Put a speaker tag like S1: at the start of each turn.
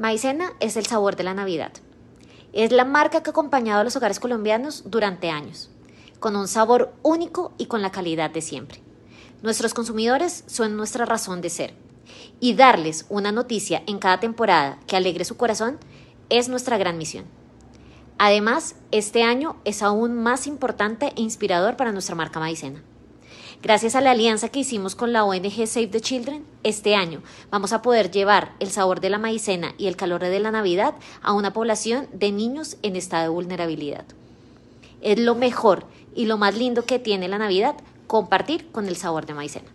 S1: Maicena es el sabor de la Navidad. Es la marca que ha acompañado a los hogares colombianos durante años, con un sabor único y con la calidad de siempre. Nuestros consumidores son nuestra razón de ser, y darles una noticia en cada temporada que alegre su corazón es nuestra gran misión. Además, este año es aún más importante e inspirador para nuestra marca Maicena. Gracias a la alianza que hicimos con la ONG Save the Children, este año vamos a poder llevar el sabor de la maicena y el calor de la Navidad a una población de niños en estado de vulnerabilidad. Es lo mejor y lo más lindo que tiene la Navidad compartir con el sabor de maicena.